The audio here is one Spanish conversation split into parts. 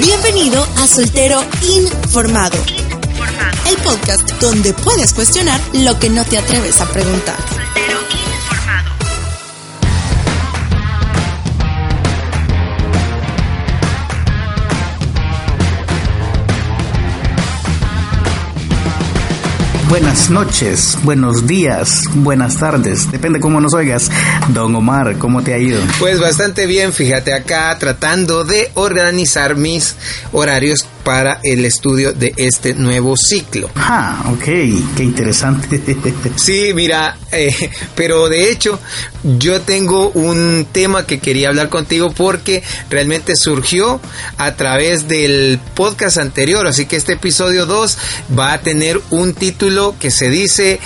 Bienvenido a Soltero Informado. El podcast donde puedes cuestionar lo que no te atreves a preguntar. Buenas noches, buenos días, buenas tardes, depende cómo nos oigas. Don Omar, ¿cómo te ha ido? Pues bastante bien, fíjate acá tratando de organizar mis horarios para el estudio de este nuevo ciclo. Ah, ok, qué interesante. Sí, mira, eh, pero de hecho yo tengo un tema que quería hablar contigo porque realmente surgió a través del podcast anterior, así que este episodio 2 va a tener un título que se dice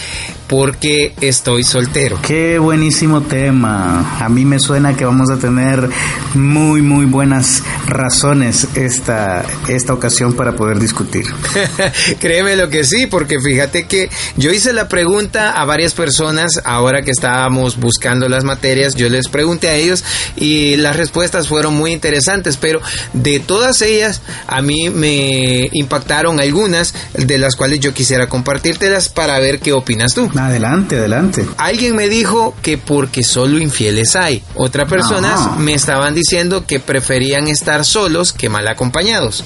porque estoy soltero. Qué buenísimo tema. A mí me suena que vamos a tener muy, muy buenas razones esta, esta ocasión para poder discutir. Créeme lo que sí, porque fíjate que yo hice la pregunta a varias personas ahora que estábamos buscando las materias, yo les pregunté a ellos y las respuestas fueron muy interesantes, pero de todas ellas a mí me impactaron algunas de las cuales yo quisiera compartírtelas para ver qué opinas tú. Adelante, adelante. Alguien me dijo que porque solo infieles hay. Otras personas Ajá. me estaban diciendo que preferían estar solos que mal acompañados.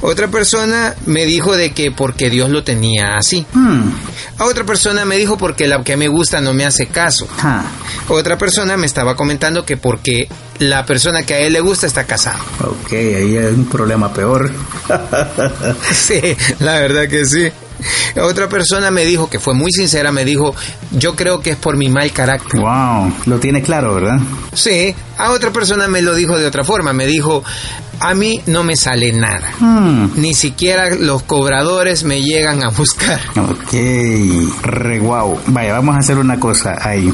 Otra persona me dijo de que porque Dios lo tenía así. Hmm. A otra persona me dijo porque la que me gusta no me hace caso. Ah, Otra persona me estaba comentando que porque la persona que a él le gusta está casada. ok, ahí hay un problema peor. Sí, la verdad que sí. Otra persona me dijo, que fue muy sincera, me dijo, yo creo que es por mi mal carácter. wow, lo tiene claro, ¿verdad? Sí, a otra persona me lo dijo de otra forma, me dijo, a mí no me sale nada. Hmm. Ni siquiera los cobradores me llegan a buscar. Ok, re guau. Vaya, vamos a hacer una cosa ahí.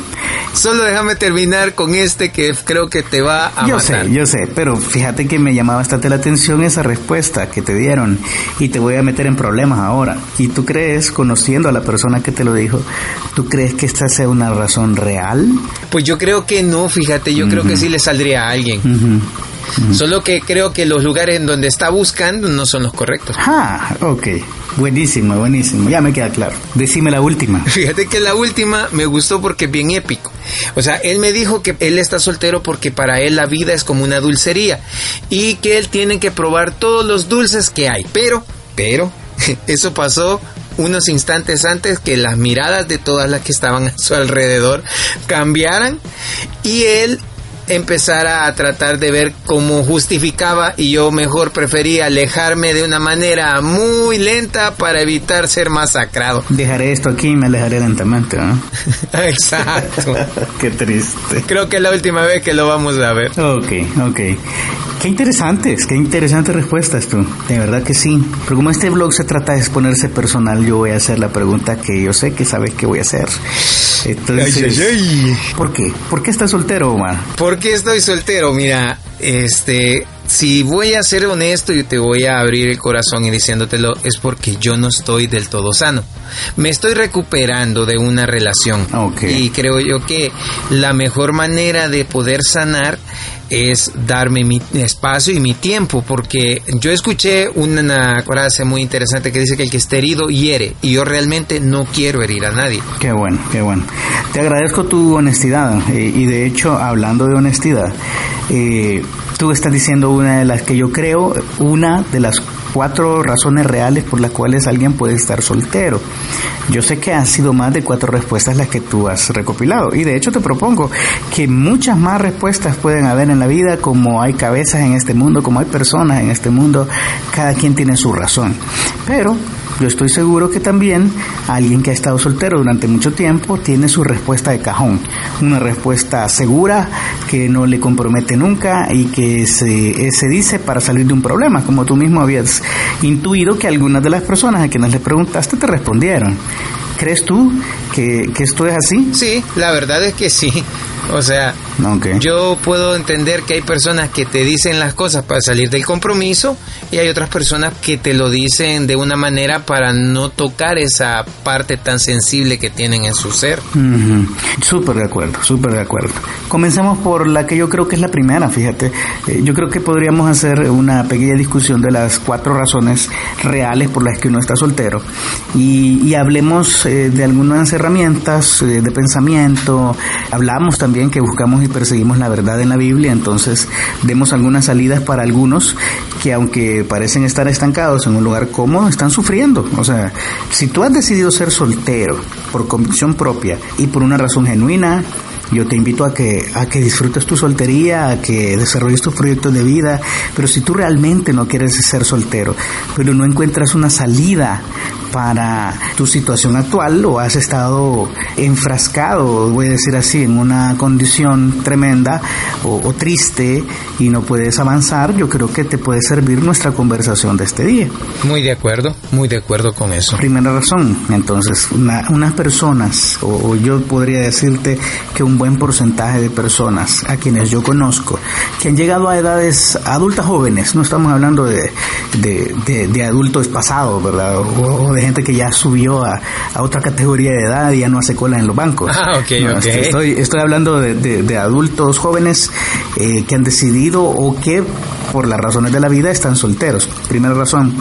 Solo déjame terminar con este que creo que te va a yo matar. sé, yo sé, pero fíjate que me llamaba bastante la atención esa respuesta que te dieron y te voy a meter en problemas ahora. ¿Y tú crees, conociendo a la persona que te lo dijo, tú crees que esta sea una razón real? Pues yo creo que no, fíjate, yo creo que sí le saldría a alguien. Solo que creo que los lugares en donde está buscando no son los correctos. Ah, ok. Buenísimo, buenísimo. Ya me queda claro. Decime la última. Fíjate que la última me gustó porque es bien épico. O sea, él me dijo que él está soltero porque para él la vida es como una dulcería y que él tiene que probar todos los dulces que hay. Pero, pero, eso pasó unos instantes antes que las miradas de todas las que estaban a su alrededor cambiaran y él empezara a tratar de ver cómo justificaba y yo mejor prefería alejarme de una manera muy lenta para evitar ser masacrado. Dejaré esto aquí y me alejaré lentamente, ¿no? Exacto. Qué triste. Creo que es la última vez que lo vamos a ver. Ok, ok. Qué interesantes, qué interesantes respuestas tú. De verdad que sí. Pero como este blog se trata de exponerse personal, yo voy a hacer la pregunta que yo sé que sabes que voy a hacer. Entonces, ¿por qué? ¿Por qué estás soltero, Omar? ¿Por qué estoy soltero? Mira, este, si voy a ser honesto y te voy a abrir el corazón y diciéndotelo, es porque yo no estoy del todo sano. Me estoy recuperando de una relación. Ok. Y creo yo que la mejor manera de poder sanar es darme mi espacio y mi tiempo, porque yo escuché una frase muy interesante que dice que el que está herido hiere, y yo realmente no quiero herir a nadie. Qué bueno, qué bueno. Te agradezco tu honestidad eh, y de hecho, hablando de honestidad, eh, tú estás diciendo una de las que yo creo, una de las cuatro razones reales por las cuales alguien puede estar soltero. Yo sé que han sido más de cuatro respuestas las que tú has recopilado y de hecho te propongo que muchas más respuestas pueden haber en la vida como hay cabezas en este mundo, como hay personas en este mundo, cada quien tiene su razón. Pero yo estoy seguro que también alguien que ha estado soltero durante mucho tiempo tiene su respuesta de cajón, una respuesta segura que no le compromete nunca y que se, se dice para salir de un problema, como tú mismo habías intuido que algunas de las personas a quienes le preguntaste te respondieron. ¿Crees tú que, que esto es así? Sí, la verdad es que sí. O sea, yo puedo entender que hay personas que te dicen las cosas para salir del compromiso y hay otras personas que te lo dicen de una manera para no tocar esa parte tan sensible que tienen en su ser. Súper de acuerdo, súper de acuerdo. Comencemos por la que yo creo que es la primera, fíjate. Eh, yo creo que podríamos hacer una pequeña discusión de las cuatro razones reales por las que uno está soltero y, hablemos eh, de algunas herramientas eh, de pensamiento. Hablamos también que buscamos y perseguimos la verdad en la Biblia, entonces demos algunas salidas para algunos que aunque parecen estar estancados en un lugar cómodo, están sufriendo. O sea, si tú has decidido ser soltero por convicción propia y por una razón genuina, yo te invito a que, a que disfrutes tu soltería, a que desarrolles tus proyectos de vida, pero si tú realmente no quieres ser soltero, pero no encuentras una salida para tu situación actual o has estado enfrascado, voy a decir así, en una condición tremenda o, triste y no puedes avanzar, yo creo que te puede servir nuestra conversación de este día. Muy de acuerdo, muy de acuerdo con eso. Primera razón, entonces, unas personas, o, yo podría decirte que un buen porcentaje de personas a quienes yo conozco, que han llegado a edades adultas jóvenes, no estamos hablando de, de, adultos pasados, ¿verdad? O, de gente que ya subió a, otra categoría de edad y ya no hace cola en los bancos. Ah, ok, Estoy, estoy hablando de, adultos jóvenes eh, que han decidido o que por las razones de la vida están solteros. Primera razón,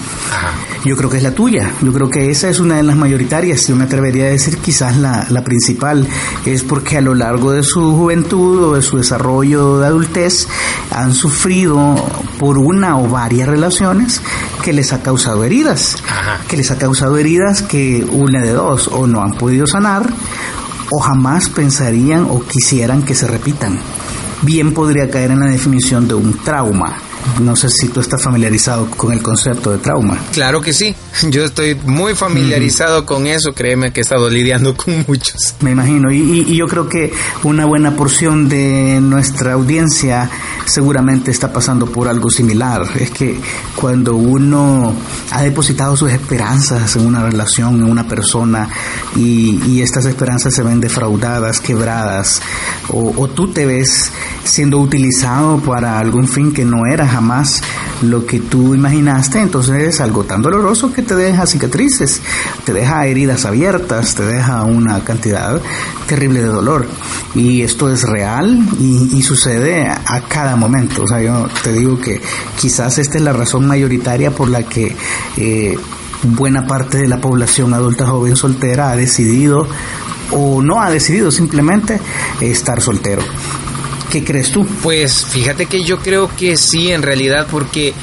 yo creo que es la tuya. Yo creo que esa es una de las mayoritarias. Yo me atrevería a decir quizás la, la principal. Es porque a lo largo de su juventud o de su desarrollo de adultez han sufrido por una o varias relaciones que les ha causado heridas. Que les ha causado heridas que una de dos o no han podido sanar o jamás pensarían o quisieran que se repitan. Bien podría caer en la definición de un trauma no sé si tú estás familiarizado con el concepto de trauma. Claro que sí, yo estoy muy familiarizado con eso, créeme que he estado lidiando con muchos. Me imagino, y, yo creo que una buena porción de nuestra audiencia seguramente está pasando por algo similar. Es que cuando uno ha depositado sus esperanzas en una relación, en una persona, y, estas esperanzas se ven defraudadas, quebradas, o, o tú te ves siendo utilizado para algún fin que no era jamás lo que tú imaginaste, entonces es algo tan doloroso que te deja cicatrices, te deja heridas abiertas, te deja una cantidad terrible de dolor. Y esto es real y, sucede a cada momento. O sea, yo te digo que quizás esta es la razón mayoritaria por la que eh, buena parte de la población adulta joven soltera ha decidido o no ha decidido simplemente estar soltero. ¿Qué crees tú? Pues fíjate que yo creo que sí, en realidad, porque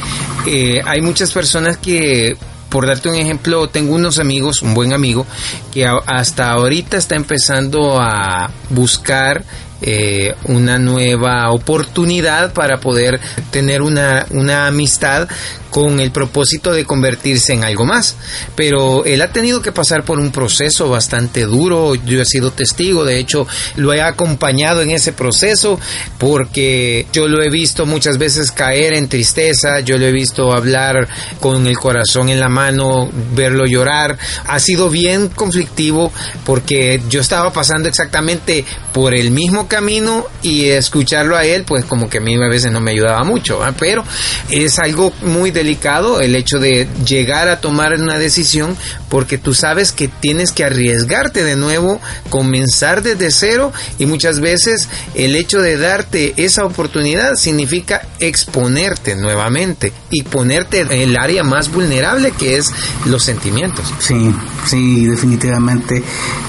eh, hay muchas personas que por darte un ejemplo, tengo unos amigos, un buen amigo, que hasta ahorita está empezando a buscar eh, una nueva oportunidad para poder tener una, una amistad con el propósito de convertirse en algo más. Pero él ha tenido que pasar por un proceso bastante duro, yo he sido testigo, de hecho lo he acompañado en ese proceso porque yo lo he visto muchas veces caer en tristeza, yo lo he visto hablar con el corazón en la mano, verlo llorar. Ha sido bien conflictivo porque yo estaba pasando exactamente por el mismo camino y escucharlo a él pues como que a mí a veces no me ayudaba mucho, pero es algo muy delicado el hecho de llegar a tomar una decisión porque tú sabes que tienes que arriesgarte de nuevo, comenzar desde cero y muchas veces el hecho de darte esa oportunidad significa exponerte nuevamente y ponerte en el área más vulnerable que es los sentimientos. Sí, sí, definitivamente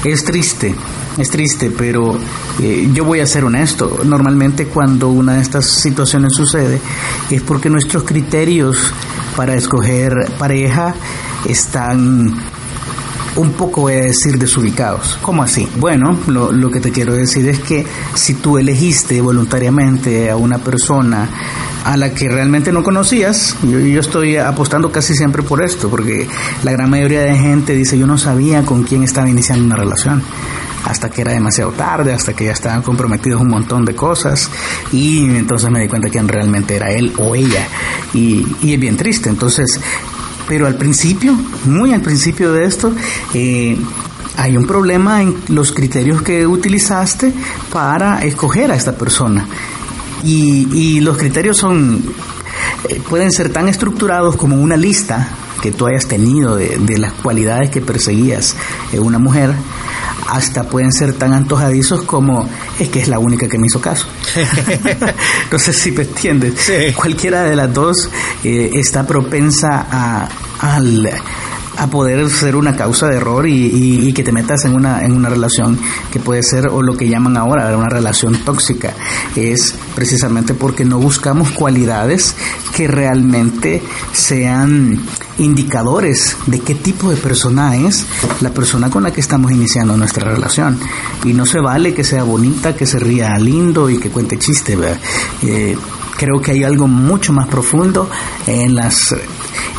es triste es triste, pero eh, yo voy a ser honesto. Normalmente cuando una de estas situaciones sucede es porque nuestros criterios para escoger pareja están un poco, voy a decir, desubicados. ¿Cómo así? Bueno, lo, lo que te quiero decir es que si tú elegiste voluntariamente a una persona a la que realmente no conocías, yo, yo estoy apostando casi siempre por esto, porque la gran mayoría de gente dice yo no sabía con quién estaba iniciando una relación hasta que era demasiado tarde, hasta que ya estaban comprometidos un montón de cosas y entonces me di cuenta que realmente era él o ella y, es bien triste. Entonces, pero al principio, muy al principio de esto, eh, hay un problema en los criterios que utilizaste para escoger a esta persona. Y, y los criterios son, eh, pueden ser tan estructurados como una lista que tú hayas tenido de las cualidades que perseguías en una mujer, hasta pueden ser tan antojadizos como es que es la única que me hizo caso. no sé si me entiendes. Sí. Cualquiera de las dos eh, está propensa a, al a poder ser una causa de error y, y, y, que te metas en una, en una relación que puede ser o lo que llaman ahora una relación tóxica. Es precisamente porque no buscamos cualidades que realmente sean indicadores de qué tipo de persona es la persona con la que estamos iniciando nuestra relación. Y no se vale que sea bonita, que se ría lindo y que cuente chiste. Eh, creo que hay algo mucho más profundo en las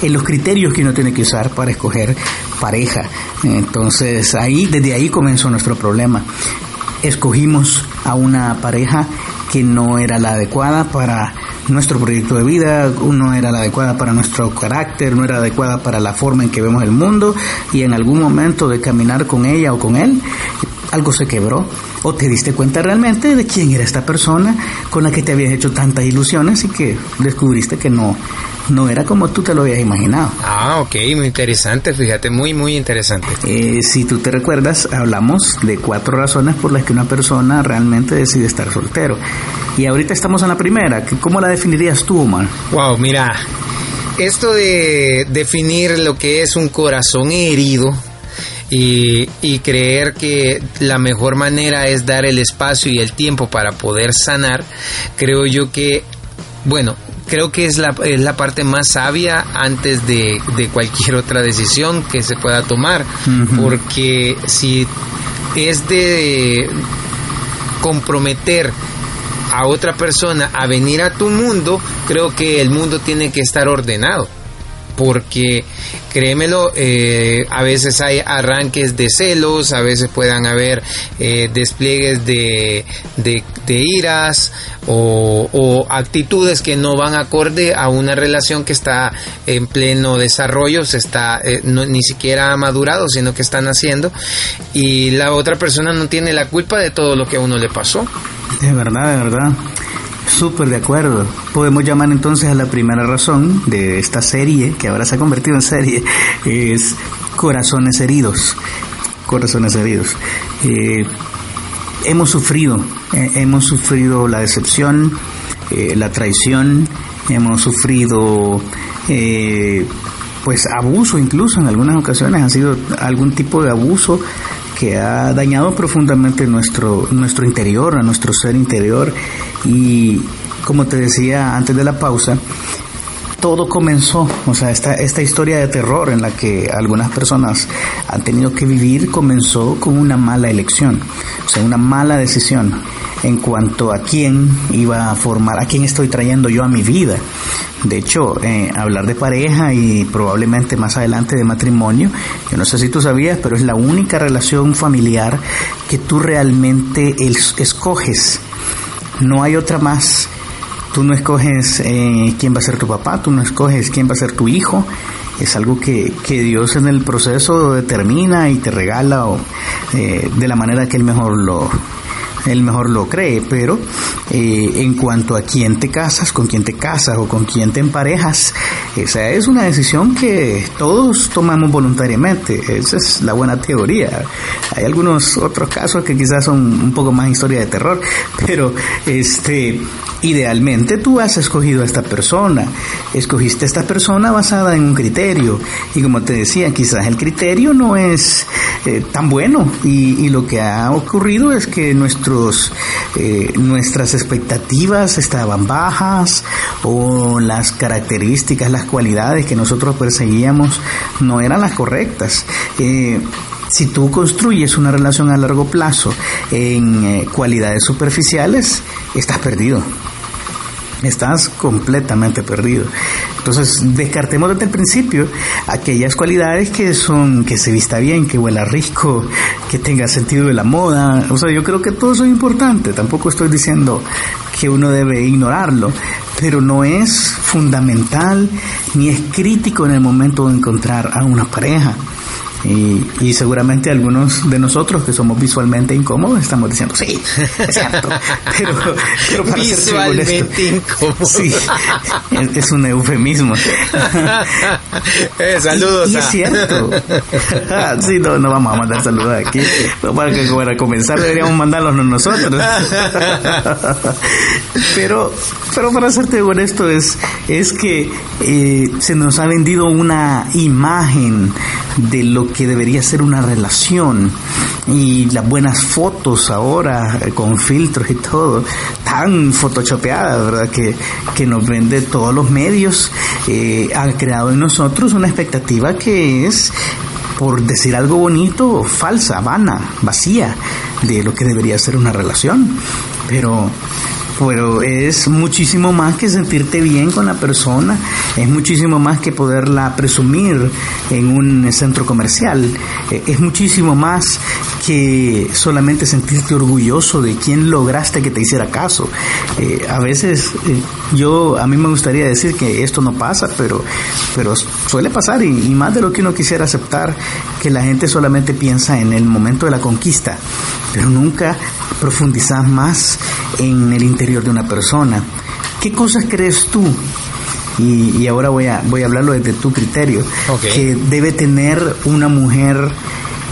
en los criterios que uno tiene que usar para escoger pareja. Entonces ahí, desde ahí comenzó nuestro problema. Escogimos a una pareja que no era la adecuada para nuestro proyecto de vida, no era la adecuada para nuestro carácter, no era adecuada para la forma en que vemos el mundo y en algún momento de caminar con ella o con él, algo se quebró o te diste cuenta realmente de quién era esta persona con la que te habías hecho tantas ilusiones y que descubriste que no no era como tú te lo habías imaginado. Ah, ok, muy interesante, fíjate, muy, muy interesante. Eh, si tú te recuerdas, hablamos de cuatro razones por las que una persona realmente decide estar soltero. Y ahorita estamos en la primera, ¿cómo la definirías tú, Omar? Wow, mira, esto de definir lo que es un corazón herido, y, y, creer que la mejor manera es dar el espacio y el tiempo para poder sanar, creo yo que, bueno, creo que es la, es la parte más sabia antes de, de, cualquier otra decisión que se pueda tomar, uh -huh. porque si es de comprometer a otra persona a venir a tu mundo, creo que el mundo tiene que estar ordenado porque créemelo, eh, a veces hay arranques de celos, a veces puedan haber eh, despliegues de, de, de iras o, actitudes que no van acorde a una relación que está en pleno desarrollo, se está eh, no, ni siquiera madurado, sino que están haciendo y la otra persona no tiene la culpa de todo lo que a uno le pasó. De verdad, de verdad. Súper de acuerdo. Podemos llamar entonces a la primera razón de esta serie, que ahora se ha convertido en serie, es Corazones Heridos. Corazones Heridos. Eh, hemos sufrido, eh, hemos sufrido la decepción, eh, la traición, hemos sufrido eh, pues abuso incluso en algunas ocasiones, ha sido algún tipo de abuso que ha dañado profundamente nuestro, nuestro interior, a nuestro ser interior. Y como te decía antes de la pausa, todo comenzó, o sea, esta, esta historia de terror en la que algunas personas han tenido que vivir comenzó con una mala elección, o sea, una mala decisión en cuanto a quién iba a formar, a quién estoy trayendo yo a mi vida. De hecho, eh, hablar de pareja y probablemente más adelante de matrimonio, yo no sé si tú sabías, pero es la única relación familiar que tú realmente escoges. No hay otra más. Tú no escoges eh, quién va a ser tu papá, tú no escoges quién va a ser tu hijo. Es algo que, que Dios en el proceso determina y te regala o, eh, de la manera que Él mejor lo, él mejor lo cree, pero eh, en cuanto a quién te casas, con quién te casas o con quién te emparejas, esa es una decisión que todos tomamos voluntariamente, esa es la buena teoría. Hay algunos otros casos que quizás son un poco más historia de terror, pero este idealmente tú has escogido a esta persona, escogiste a esta persona basada en un criterio. Y como te decía, quizás el criterio no es eh, tan bueno. Y, lo que ha ocurrido es que nuestros eh, nuestras expectativas estaban bajas o las características, las cualidades que nosotros perseguíamos no eran las correctas. Eh, si tú construyes una relación a largo plazo en eh, cualidades superficiales, estás perdido estás completamente perdido. Entonces, descartemos desde el principio aquellas cualidades que son que se vista bien, que huela rico, que tenga sentido de la moda. O sea, yo creo que todo eso es importante. Tampoco estoy diciendo que uno debe ignorarlo, pero no es fundamental ni es crítico en el momento de encontrar a una pareja. Y, seguramente algunos de nosotros que somos visualmente incómodos estamos diciendo, sí, es cierto. Pero, pero para visualmente incómodos. Sí, es, un eufemismo. Eh, saludos. Y, es cierto. sí, no, no vamos a mandar saludos aquí. Para, que, para comenzar deberíamos mandarlos nosotros. pero, pero para serte honesto es, es que eh, se nos ha vendido una imagen de lo que debería ser una relación. Y las buenas fotos ahora eh, con filtros y todo tan photoshopeadas verdad que, que nos vende todos los medios eh, ha creado en nosotros una expectativa que es por decir algo bonito falsa vana vacía de lo que debería ser una relación. Pero pero es muchísimo más que sentirte bien con la persona, es muchísimo más que poderla presumir en un centro comercial, eh, es muchísimo más que solamente sentirte orgulloso de quien lograste que te hiciera caso. Eh, a veces eh, yo, a mí me gustaría decir que esto no pasa, pero, pero suele pasar y, y más de lo que uno quisiera aceptar, que la gente solamente piensa en el momento de la conquista, pero nunca profundizas más en el interior de una persona. ¿Qué cosas crees tú? Y, ahora voy a, voy a hablarlo desde tu criterio. Que debe tener una mujer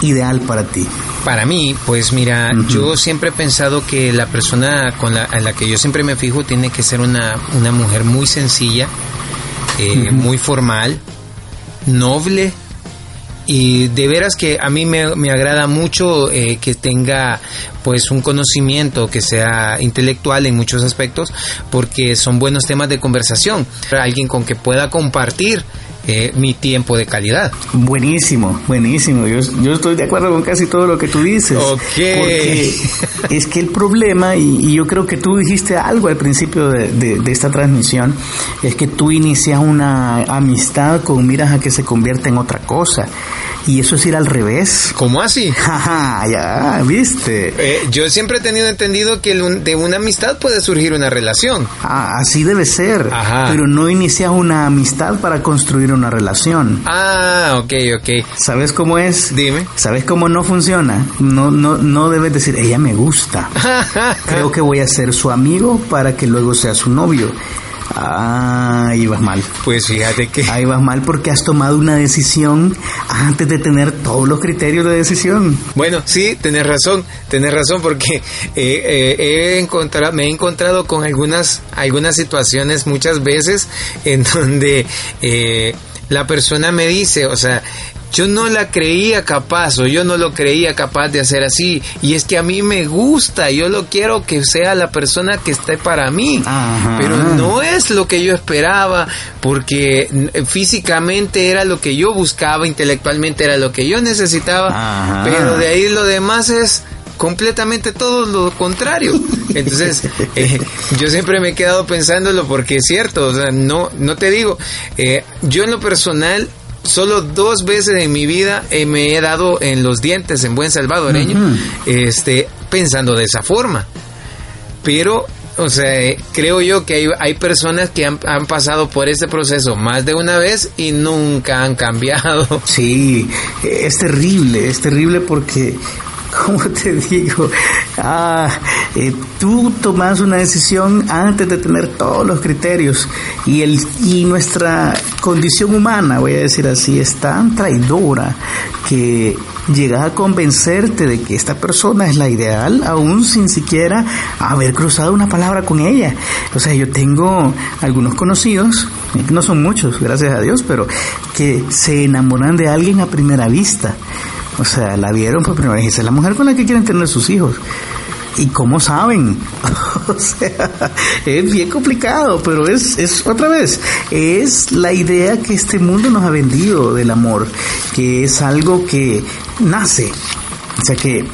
ideal para ti. Para mí, pues mira, yo siempre he pensado que la persona con la, a la que yo siempre me fijo tiene que ser una, una mujer muy sencilla, eh, muy formal, noble, y de veras que a mí me, me agrada mucho eh, que tenga pues un conocimiento que sea intelectual en muchos aspectos porque son buenos temas de conversación. Alguien con que pueda compartir eh, mi tiempo de calidad. Buenísimo, buenísimo. Yo, yo, estoy de acuerdo con casi todo lo que tú dices. Ok. Porque es que el problema, y, yo creo que tú dijiste algo al principio de, de, esta transmisión, es que tú inicias una amistad con miras a que se convierta en otra cosa. Y eso es ir al revés. ¿Cómo así? ya, viste. Eh, yo siempre he tenido entendido que de una amistad puede surgir una relación. Ah, así debe ser. Ajá. Pero no inicias una amistad para construir una relación. Ah, ok, ok. ¿Sabes cómo es? Dime. ¿Sabes cómo no funciona? No, no, no debes decir, ella me gusta. Creo que voy a ser su amigo para que luego sea su novio. Ah, ahí vas mal. Pues fíjate que... Ahí vas mal porque has tomado una decisión antes de tener todos los criterios de decisión. Bueno, sí, tenés razón, tenés razón porque eh, eh, he encontrado, me he encontrado con algunas, algunas situaciones muchas veces en donde... Eh, la persona me dice, o sea, yo no la creía capaz o yo no lo creía capaz de hacer así. Y es que a mí me gusta, yo lo quiero que sea la persona que esté para mí. Pero no es lo que yo esperaba porque físicamente era lo que yo buscaba, intelectualmente era lo que yo necesitaba. Pero de ahí lo demás es completamente todo lo contrario. Entonces, eh, yo siempre me he quedado pensándolo porque es cierto, o sea, no, no te digo, eh, yo en lo personal solo dos veces en mi vida eh, me he dado en los dientes en buen salvadoreño, este, pensando de esa forma. Pero, o sea, creo yo que hay, hay personas que han, han, pasado por este proceso más de una vez y nunca han cambiado. Sí, es terrible, es terrible porque ¿cómo te digo? Ah, eh, tú tomas una decisión antes de tener todos los criterios y, el, y nuestra condición humana, voy a decir así, es tan traidora que llegas a convencerte de que esta persona es la ideal aún sin siquiera haber cruzado una palabra con ella. O sea, yo tengo algunos conocidos, no son muchos, gracias a Dios, pero que se enamoran de alguien a primera vista. O sea, la vieron por primera vez. Esa es la mujer con la que quieren tener sus hijos. ¿Y cómo saben? o sea, es bien complicado, pero es, es otra vez, es la idea que este mundo nos ha vendido del amor, que es algo que nace. O sea que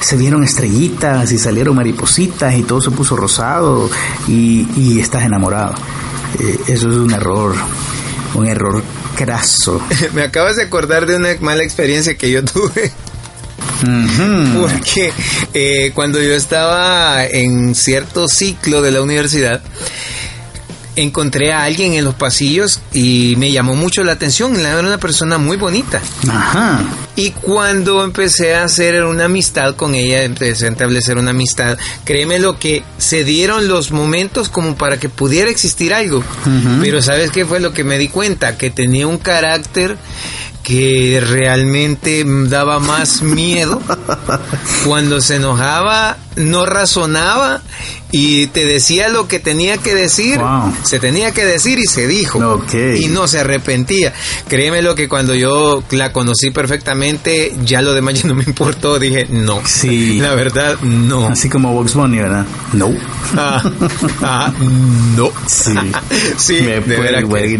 se vieron estrellitas y salieron maripositas y todo se puso rosado y, y estás enamorado. Eh, eso es un error, un error craso. Me acabas de acordar de una mala experiencia que yo tuve. Porque eh, cuando yo estaba en cierto ciclo de la universidad, encontré a alguien en los pasillos y me llamó mucho la atención. Era una persona muy bonita. Ajá. Y cuando empecé a hacer una amistad con ella, empecé a establecer una amistad, créeme lo que se dieron los momentos como para que pudiera existir algo. Pero ¿sabes qué fue lo que me di cuenta? Que tenía un carácter que realmente daba más miedo. Cuando se enojaba, no razonaba y te decía lo que tenía que decir, se tenía que decir y se dijo. Y no se arrepentía. Créeme lo que cuando yo la conocí perfectamente, ya lo demás ya no me importó. Dije, no. Sí. La verdad, no. Así como Vox Bunny, ¿verdad? No. Ah, ah, no. Sí. sí, me puede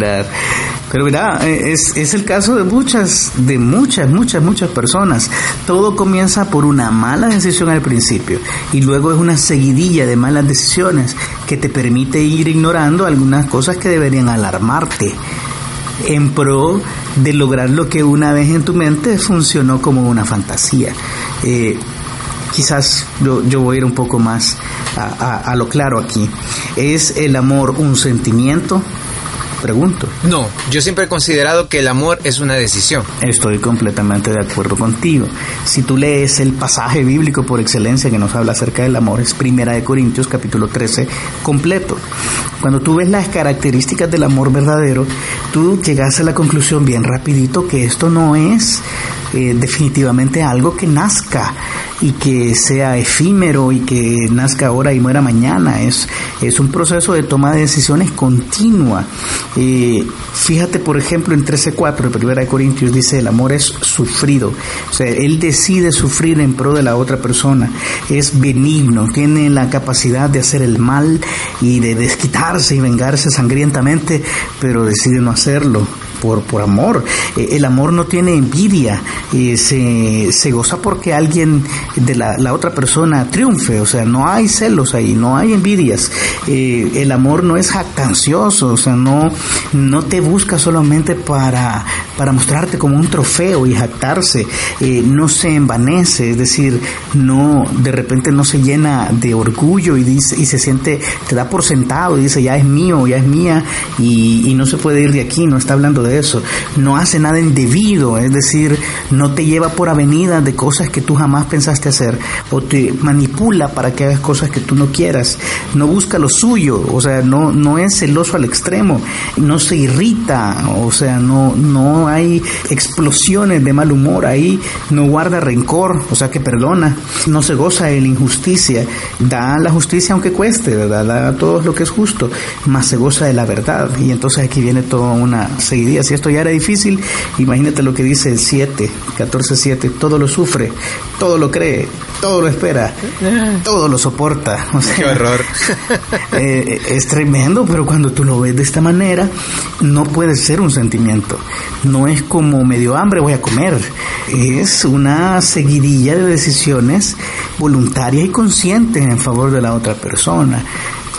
Pero mira, es, es el caso de muchas, de muchas, muchas, muchas personas. Todo comienza por una mala decisión al principio y luego es una seguidilla de malas decisiones que te permite ir ignorando algunas cosas que deberían alarmarte en pro de lograr lo que una vez en tu mente funcionó como una fantasía. Eh, quizás yo, voy a ir un poco más a lo claro aquí. ¿Es el amor un sentimiento? Pregunto. No, yo siempre he considerado que el amor es una decisión. Estoy completamente de acuerdo contigo. Si tú lees el pasaje bíblico por excelencia que nos habla acerca del amor, es Primera de Corintios capítulo 13 completo. Cuando tú ves las características del amor verdadero, tú llegas a la conclusión bien rapidito que esto no es eh, definitivamente algo que nazca y que sea efímero y que nazca ahora y muera mañana. Es, es un proceso de toma de decisiones continua. Eh, fíjate, por ejemplo, en 13.4 de 1 Corintios dice, el amor es sufrido. O sea, él decide sufrir en pro de la otra persona. Es benigno, tiene la capacidad de hacer el mal y de desquitarse y vengarse sangrientamente, pero decide no hacerlo por, por amor. Eh, el amor no tiene envidia, eh, se, se, goza porque alguien de la, la, otra persona triunfe, o sea, no hay celos ahí, no hay envidias. Eh, el amor no es jactancioso, o sea, no, no te busca solamente para, para mostrarte como un trofeo y jactarse, no se envanece, es decir, no, de repente no se llena de orgullo y dice, y se siente, te da por sentado y dice, ya es mío, ya es mía, y, y no se puede ir de aquí, no está hablando de eso, no hace nada indebido, es decir, no te lleva por avenida de cosas que tú jamás pensaste hacer o te manipula para que hagas cosas que tú no quieras, no busca lo suyo, o sea, no, no es celoso al extremo, no se irrita, o sea, no, no hay explosiones de mal humor ahí, no guarda rencor, o sea, que perdona, no se goza de la injusticia, da la justicia aunque cueste, ¿verdad? da todo lo que es justo, más se goza de la verdad, y entonces aquí viene toda una seguidilla si esto ya era difícil, imagínate lo que dice el 7, 14, 7, todo lo sufre, todo lo cree, todo lo espera, todo lo soporta. O sea, Qué horror. Eh, es tremendo, pero cuando tú lo ves de esta manera, no puede ser un sentimiento. No es como medio hambre voy a comer. Es una seguidilla de decisiones voluntarias y conscientes en favor de la otra persona.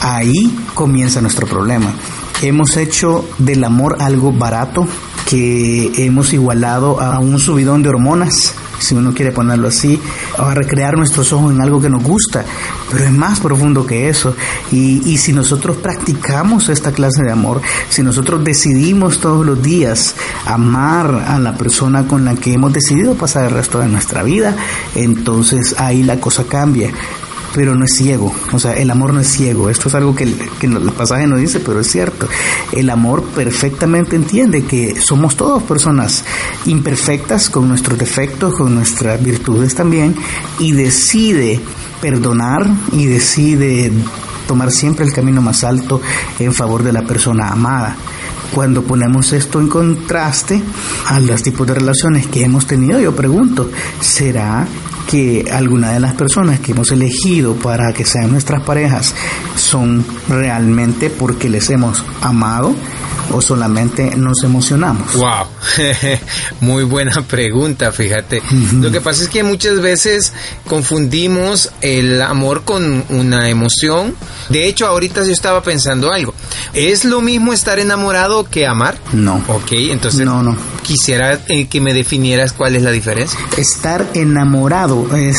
Ahí comienza nuestro problema hemos hecho del amor algo barato que hemos igualado a un subidón de hormonas, si uno quiere ponerlo así, a recrear nuestros ojos en algo que nos gusta, pero es más profundo que eso. Y, y si nosotros practicamos esta clase de amor, si nosotros decidimos todos los días amar a la persona con la que hemos decidido pasar el resto de nuestra vida, entonces ahí la cosa cambia pero no es ciego. O sea, el amor no es ciego. Esto es algo que el, pasaje no dice, pero es cierto. El amor perfectamente entiende que somos todos personas imperfectas, con nuestros defectos, con nuestras virtudes también, y decide perdonar y decide tomar siempre el camino más alto en favor de la persona amada. Cuando ponemos esto en contraste a los tipos de relaciones que hemos tenido, yo pregunto, ¿será que alguna de las personas que hemos elegido para que sean nuestras parejas son realmente porque les hemos amado o solamente nos emocionamos? Wow, muy buena pregunta, fíjate. Lo que pasa es que muchas veces confundimos el amor con una emoción. De hecho, ahorita yo estaba pensando algo. ¿Es lo mismo estar enamorado que amar? No. Ok, entonces No, no. quisiera eh, que me definieras cuál es la diferencia. Estar enamorado es,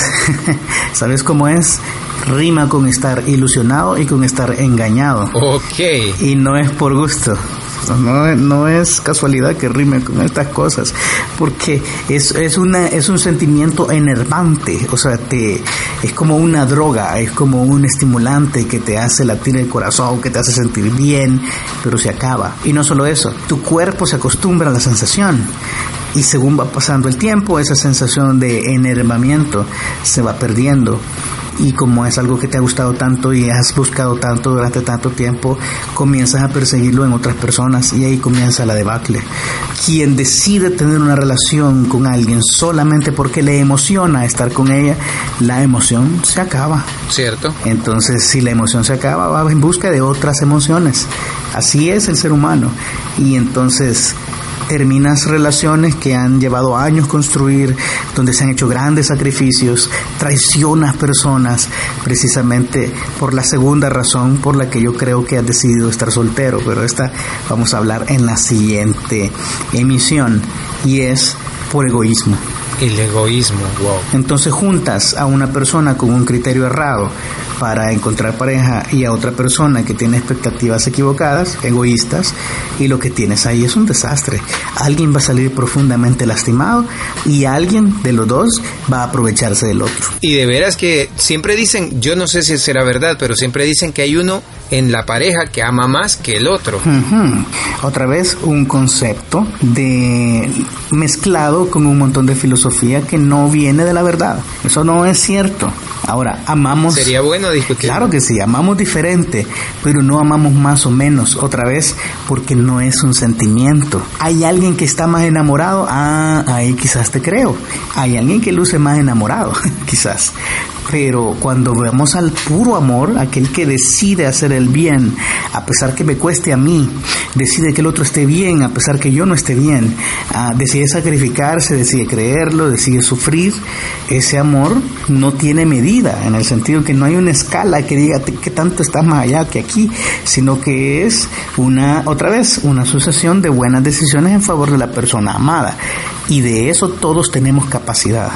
¿sabes cómo es? Rima con estar ilusionado y con estar engañado. Ok. Y no es por gusto. No, no es casualidad que rime con estas cosas, porque es, es, una, es un sentimiento enervante, o sea, te, es como una droga, es como un estimulante que te hace latir el corazón, que te hace sentir bien, pero se acaba. Y no solo eso, tu cuerpo se acostumbra a la sensación y según va pasando el tiempo, esa sensación de enervamiento se va perdiendo. Y como es algo que te ha gustado tanto y has buscado tanto durante tanto tiempo, comienzas a perseguirlo en otras personas y ahí comienza la debacle. Quien decide tener una relación con alguien solamente porque le emociona estar con ella, la emoción se acaba. ¿Cierto? Entonces, si la emoción se acaba, va en busca de otras emociones. Así es el ser humano. Y entonces terminas relaciones que han llevado años construir, donde se han hecho grandes sacrificios, traicionas personas, precisamente por la segunda razón por la que yo creo que has decidido estar soltero, pero esta vamos a hablar en la siguiente emisión, y es por egoísmo. El egoísmo, wow. Entonces juntas a una persona con un criterio errado para encontrar pareja y a otra persona que tiene expectativas equivocadas, egoístas, y lo que tienes ahí es un desastre. Alguien va a salir profundamente lastimado y alguien de los dos va a aprovecharse del otro. Y de veras que siempre dicen, yo no sé si será verdad, pero siempre dicen que hay uno en la pareja que ama más que el otro. Otra vez un concepto de mezclado con un montón de filosofía que no viene de la verdad. Eso no es cierto. Ahora, amamos Sería bueno discutir. Claro que sí, amamos diferente, pero no amamos más o menos, otra vez, porque no es un sentimiento. Hay alguien que está más enamorado, ah, ahí quizás te creo. Hay alguien que luce más enamorado, quizás. Pero cuando vemos al puro amor, aquel que decide hacer el bien, a pesar que me cueste a mí, decide que el otro esté bien, a pesar que yo no esté bien, ah, decide sacrificarse, decide creerlo, decide sufrir, ese amor no tiene medida, en el sentido que no hay una escala que diga que tanto estás más allá que aquí, sino que es una, otra vez, una sucesión de buenas decisiones en favor de la persona amada. Y de eso todos tenemos capacidad.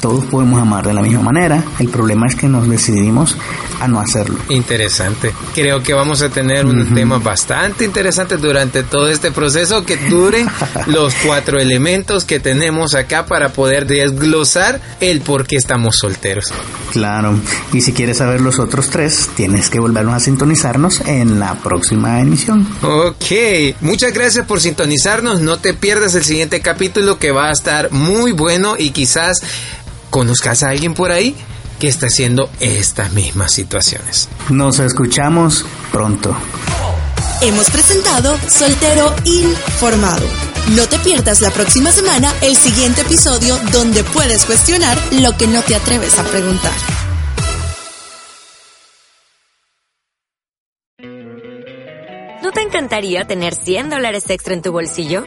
Todos podemos amar de la misma manera. El problema es que nos decidimos a no hacerlo. Interesante. Creo que vamos a tener un tema bastante interesante durante todo este proceso que duren los cuatro elementos que tenemos acá para poder desglosar el por qué estamos solteros. Claro. Y si quieres saber los otros tres, tienes que volvernos a sintonizarnos en la próxima emisión. Ok, muchas gracias por sintonizarnos. No te pierdas el siguiente capítulo que va a estar muy bueno y quizás conozcas a alguien por ahí que está haciendo estas mismas situaciones. Nos escuchamos pronto. Hemos presentado Soltero Informado. No te pierdas la próxima semana el siguiente episodio donde puedes cuestionar lo que no te atreves a preguntar. ¿No te encantaría tener 100 dólares extra en tu bolsillo?